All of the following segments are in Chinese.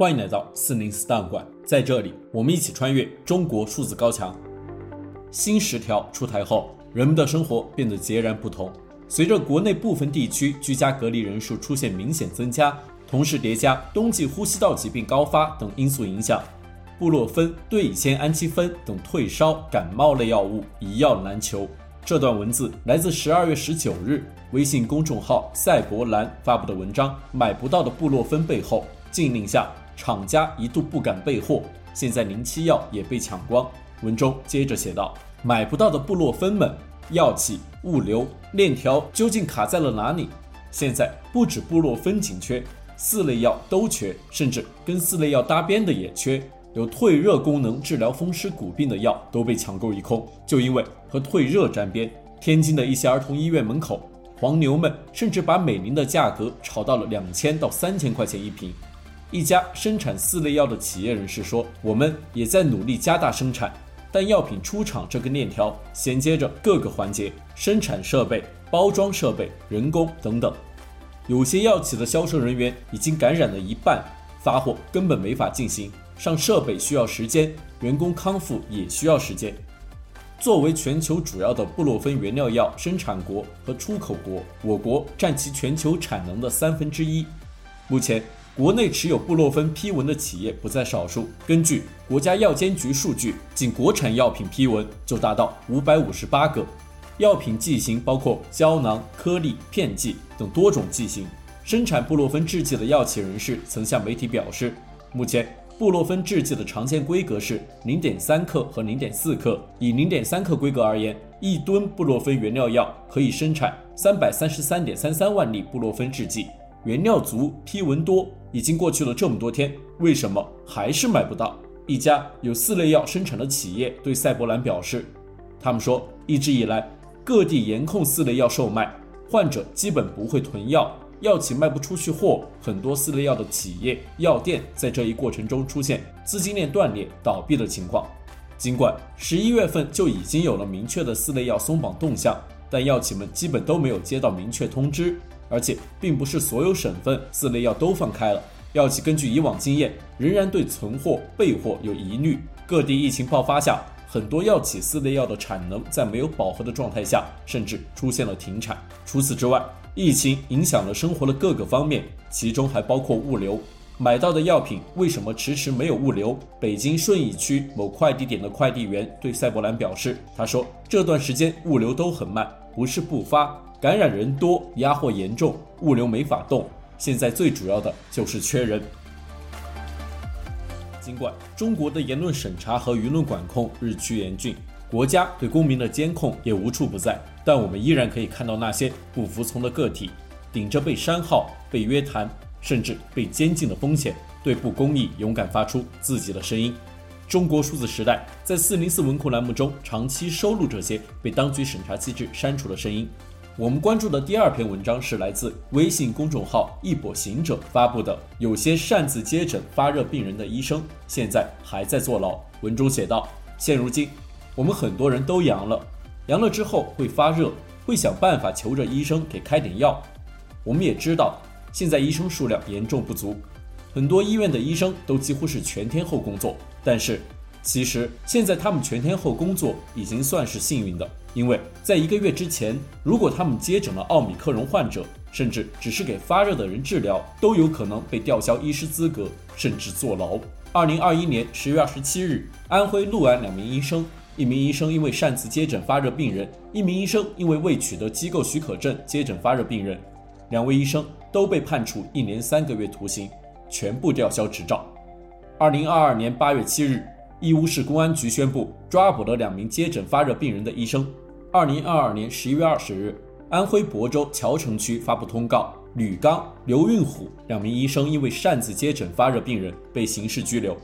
欢迎来到四零四档案馆，在这里，我们一起穿越中国数字高墙。新十条出台后，人们的生活变得截然不同。随着国内部分地区居家隔离人数出现明显增加，同时叠加冬季呼吸道疾病高发等因素影响，布洛芬、对乙酰氨基酚等退烧、感冒类药物一药难求。这段文字来自十二月十九日微信公众号“赛博蓝”发布的文章，买不到的布洛芬背后，禁令下。厂家一度不敢备货，现在零七药也被抢光。文中接着写道：“买不到的布洛芬们，药企、物流链条究竟卡在了哪里？现在不止布洛芬紧缺，四类药都缺，甚至跟四类药搭边的也缺。有退热功能治疗风湿骨病的药都被抢购一空。就因为和退热沾边，天津的一些儿童医院门口，黄牛们甚至把美林的价格炒到了两千到三千块钱一瓶。”一家生产四类药的企业人士说：“我们也在努力加大生产，但药品出厂这根链条衔接着各个环节，生产设备、包装设备、人工等等。有些药企的销售人员已经感染了一半，发货根本没法进行。上设备需要时间，员工康复也需要时间。作为全球主要的布洛芬原料药生产国和出口国，我国占其全球产能的三分之一。目前。”国内持有布洛芬批文的企业不在少数。根据国家药监局数据，仅国产药品批文就达到五百五十八个。药品剂型包括胶囊、颗粒、片剂等多种剂型。生产布洛芬制剂的药企人士曾向媒体表示，目前布洛芬制剂的常见规格是零点三克和零点四克。以零点三克规格而言，一吨布洛芬原料药可以生产三百三十三点三三万粒布洛芬制剂。原料足，批文多，已经过去了这么多天，为什么还是买不到？一家有四类药生产的企业对赛博兰表示，他们说，一直以来各地严控四类药售卖，患者基本不会囤药，药企卖不出去货，很多四类药的企业药店在这一过程中出现资金链断裂、倒闭的情况。尽管十一月份就已经有了明确的四类药松绑动向，但药企们基本都没有接到明确通知。而且并不是所有省份四类药都放开了，药企根据以往经验，仍然对存货备货有疑虑。各地疫情爆发下，很多药企四类药的产能在没有饱和的状态下，甚至出现了停产。除此之外，疫情影响了生活的各个方面，其中还包括物流。买到的药品为什么迟迟没有物流？北京顺义区某快递点的快递员对赛博兰表示：“他说这段时间物流都很慢，不是不发。”感染人多，压货严重，物流没法动。现在最主要的就是缺人。尽管中国的言论审查和舆论管控日趋严峻，国家对公民的监控也无处不在，但我们依然可以看到那些不服从的个体，顶着被删号、被约谈，甚至被监禁的风险，对不公义勇敢发出自己的声音。中国数字时代在四零四文库栏目中长期收录这些被当局审查机制删除的声音。我们关注的第二篇文章是来自微信公众号“一跛行者”发布的，有些擅自接诊发热病人的医生现在还在坐牢。文中写道：现如今，我们很多人都阳了，阳了之后会发热，会想办法求着医生给开点药。我们也知道，现在医生数量严重不足，很多医院的医生都几乎是全天候工作，但是。其实现在他们全天候工作已经算是幸运的，因为在一个月之前，如果他们接诊了奥米克戎患者，甚至只是给发热的人治疗，都有可能被吊销医师资格，甚至坐牢。二零二一年十月二十七日，安徽六安两名医生，一名医生因为擅自接诊发热病人，一名医生因为未取得机构许可证接诊发热病人，两位医生都被判处一年三个月徒刑，全部吊销执照。二零二二年八月七日。义乌市公安局宣布抓捕了两名接诊发热病人的医生。二零二二年十一月二十日，安徽亳州谯城区发布通告，吕刚、刘运虎两名医生因为擅自接诊发热病人被刑事拘留。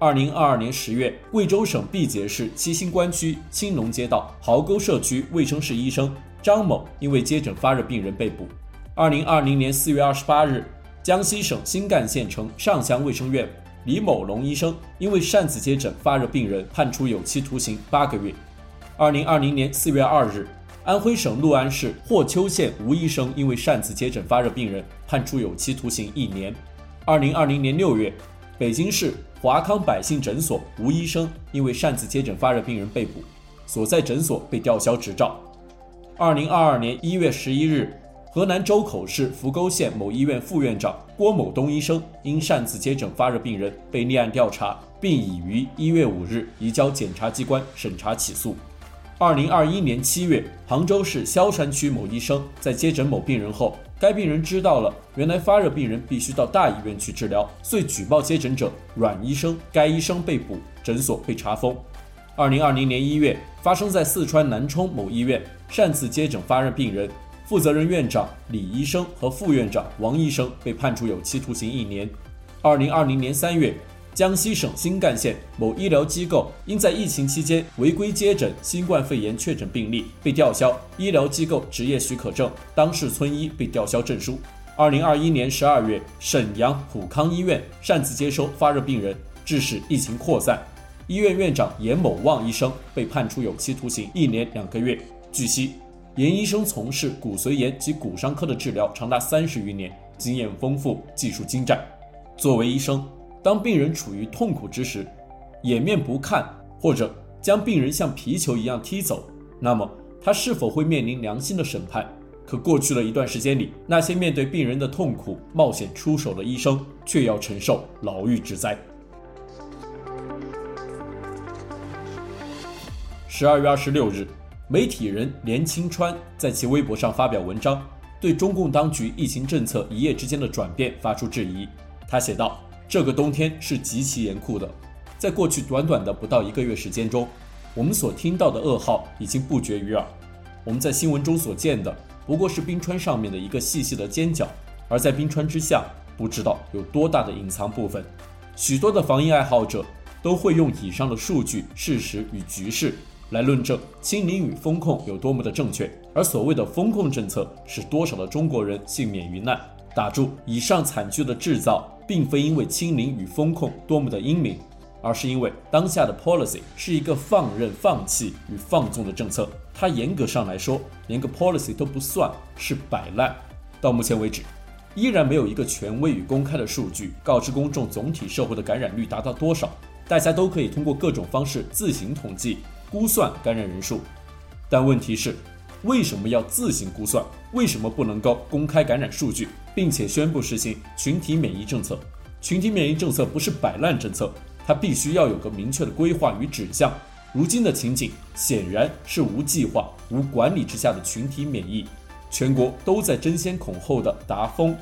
二零二二年十月，贵州省毕节市七星关区青龙街道壕沟社区卫生室医生张某因为接诊发热病人被捕。二零二零年四月二十八日，江西省新干县城上乡卫生院。李某龙医生因为擅自接诊发热病人，判处有期徒刑八个月。二零二零年四月二日，安徽省六安市霍邱县吴医生因为擅自接诊发热病人，判处有期徒刑一年。二零二零年六月，北京市华康百姓诊所吴医生因为擅自接诊发热病人被捕，所在诊所被吊销执照。二零二二年一月十一日，河南周口市扶沟县某医院副院长郭某东医生因擅自接诊发热病人被立案调查，并已于一月五日移交检察机关审查起诉。二零二一年七月，杭州市萧山区某医生在接诊某病人后，该病人知道了原来发热病人必须到大医院去治疗，遂举报接诊者阮医生，该医生被捕，诊所被查封。二零二零年一月，发生在四川南充某医院擅自接诊发热病人，负责人院长李医生和副院长王医生被判处有期徒刑一年。二零二零年三月。江西省新干县某医疗机构因在疫情期间违规接诊新冠肺炎确诊病例，被吊销医疗机构执业许可证，当事村医被吊销证书。二零二一年十二月，沈阳普康医院擅自接收发热病人，致使疫情扩散，医院院长严某旺医生被判处有期徒刑一年两个月。据悉，严医生从事骨髓炎及骨伤科的治疗长达三十余年，经验丰富，技术精湛。作为医生，当病人处于痛苦之时，掩面不看，或者将病人像皮球一样踢走，那么他是否会面临良心的审判？可过去了一段时间里，那些面对病人的痛苦冒险出手的医生，却要承受牢狱之灾。十二月二十六日，媒体人连清川在其微博上发表文章，对中共当局疫情政策一夜之间的转变发出质疑。他写道。这个冬天是极其严酷的，在过去短短的不到一个月时间中，我们所听到的噩耗已经不绝于耳。我们在新闻中所见的不过是冰川上面的一个细细的尖角，而在冰川之下，不知道有多大的隐藏部分。许多的防疫爱好者都会用以上的数据、事实与局势来论证清零与风控有多么的正确，而所谓的风控政策使多少的中国人幸免于难。打住，以上惨剧的制造。并非因为清零与风控多么的英明，而是因为当下的 policy 是一个放任、放弃与放纵的政策。它严格上来说，连个 policy 都不算是摆烂。到目前为止，依然没有一个权威与公开的数据告知公众总体社会的感染率达到多少。大家都可以通过各种方式自行统计估算感染人数，但问题是，为什么要自行估算？为什么不能够公开感染数据？并且宣布实行群体免疫政策。群体免疫政策不是摆烂政策，它必须要有个明确的规划与指向。如今的情景显然是无计划、无管理之下的群体免疫，全国都在争先恐后的达峰，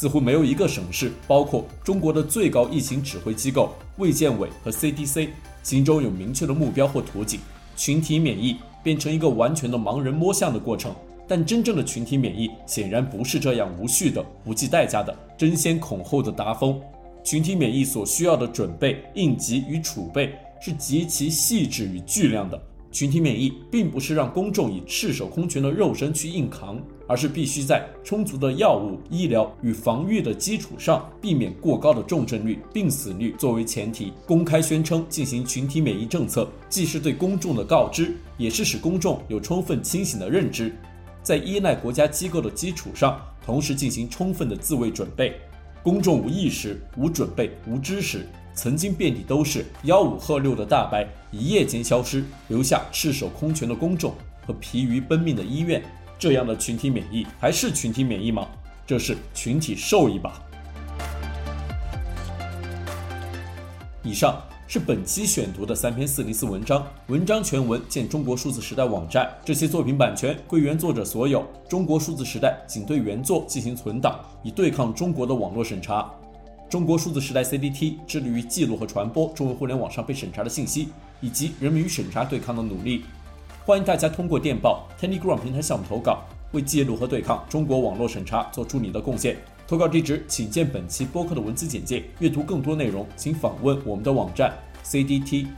似乎没有一个省市，包括中国的最高疫情指挥机构卫健委和 CDC，心中有明确的目标或图景。群体免疫变成一个完全的盲人摸象的过程。但真正的群体免疫显然不是这样无序的、不计代价的、争先恐后的达峰。群体免疫所需要的准备、应急与储备是极其细致与巨量的。群体免疫并不是让公众以赤手空拳的肉身去硬扛，而是必须在充足的药物、医疗与防御的基础上，避免过高的重症率、病死率作为前提，公开宣称进行群体免疫政策，既是对公众的告知，也是使公众有充分清醒的认知。在依赖国家机构的基础上，同时进行充分的自卫准备。公众无意识、无准备、无知识，曾经遍地都是吆五喝六的大白，一夜间消失，留下赤手空拳的公众和疲于奔命的医院。这样的群体免疫还是群体免疫吗？这是群体受益吧。以上。是本期选读的三篇四零四文章，文章全文见中国数字时代网站。这些作品版权归原作者所有。中国数字时代仅对原作进行存档，以对抗中国的网络审查。中国数字时代 CDT 致力于记录和传播中文互联网上被审查的信息，以及人们与审查对抗的努力。欢迎大家通过电报 Telegram 平台向我们投稿，为记录和对抗中国网络审查做出你的贡献。投稿地址，请见本期播客的文字简介。阅读更多内容，请访问我们的网站 cdt.media。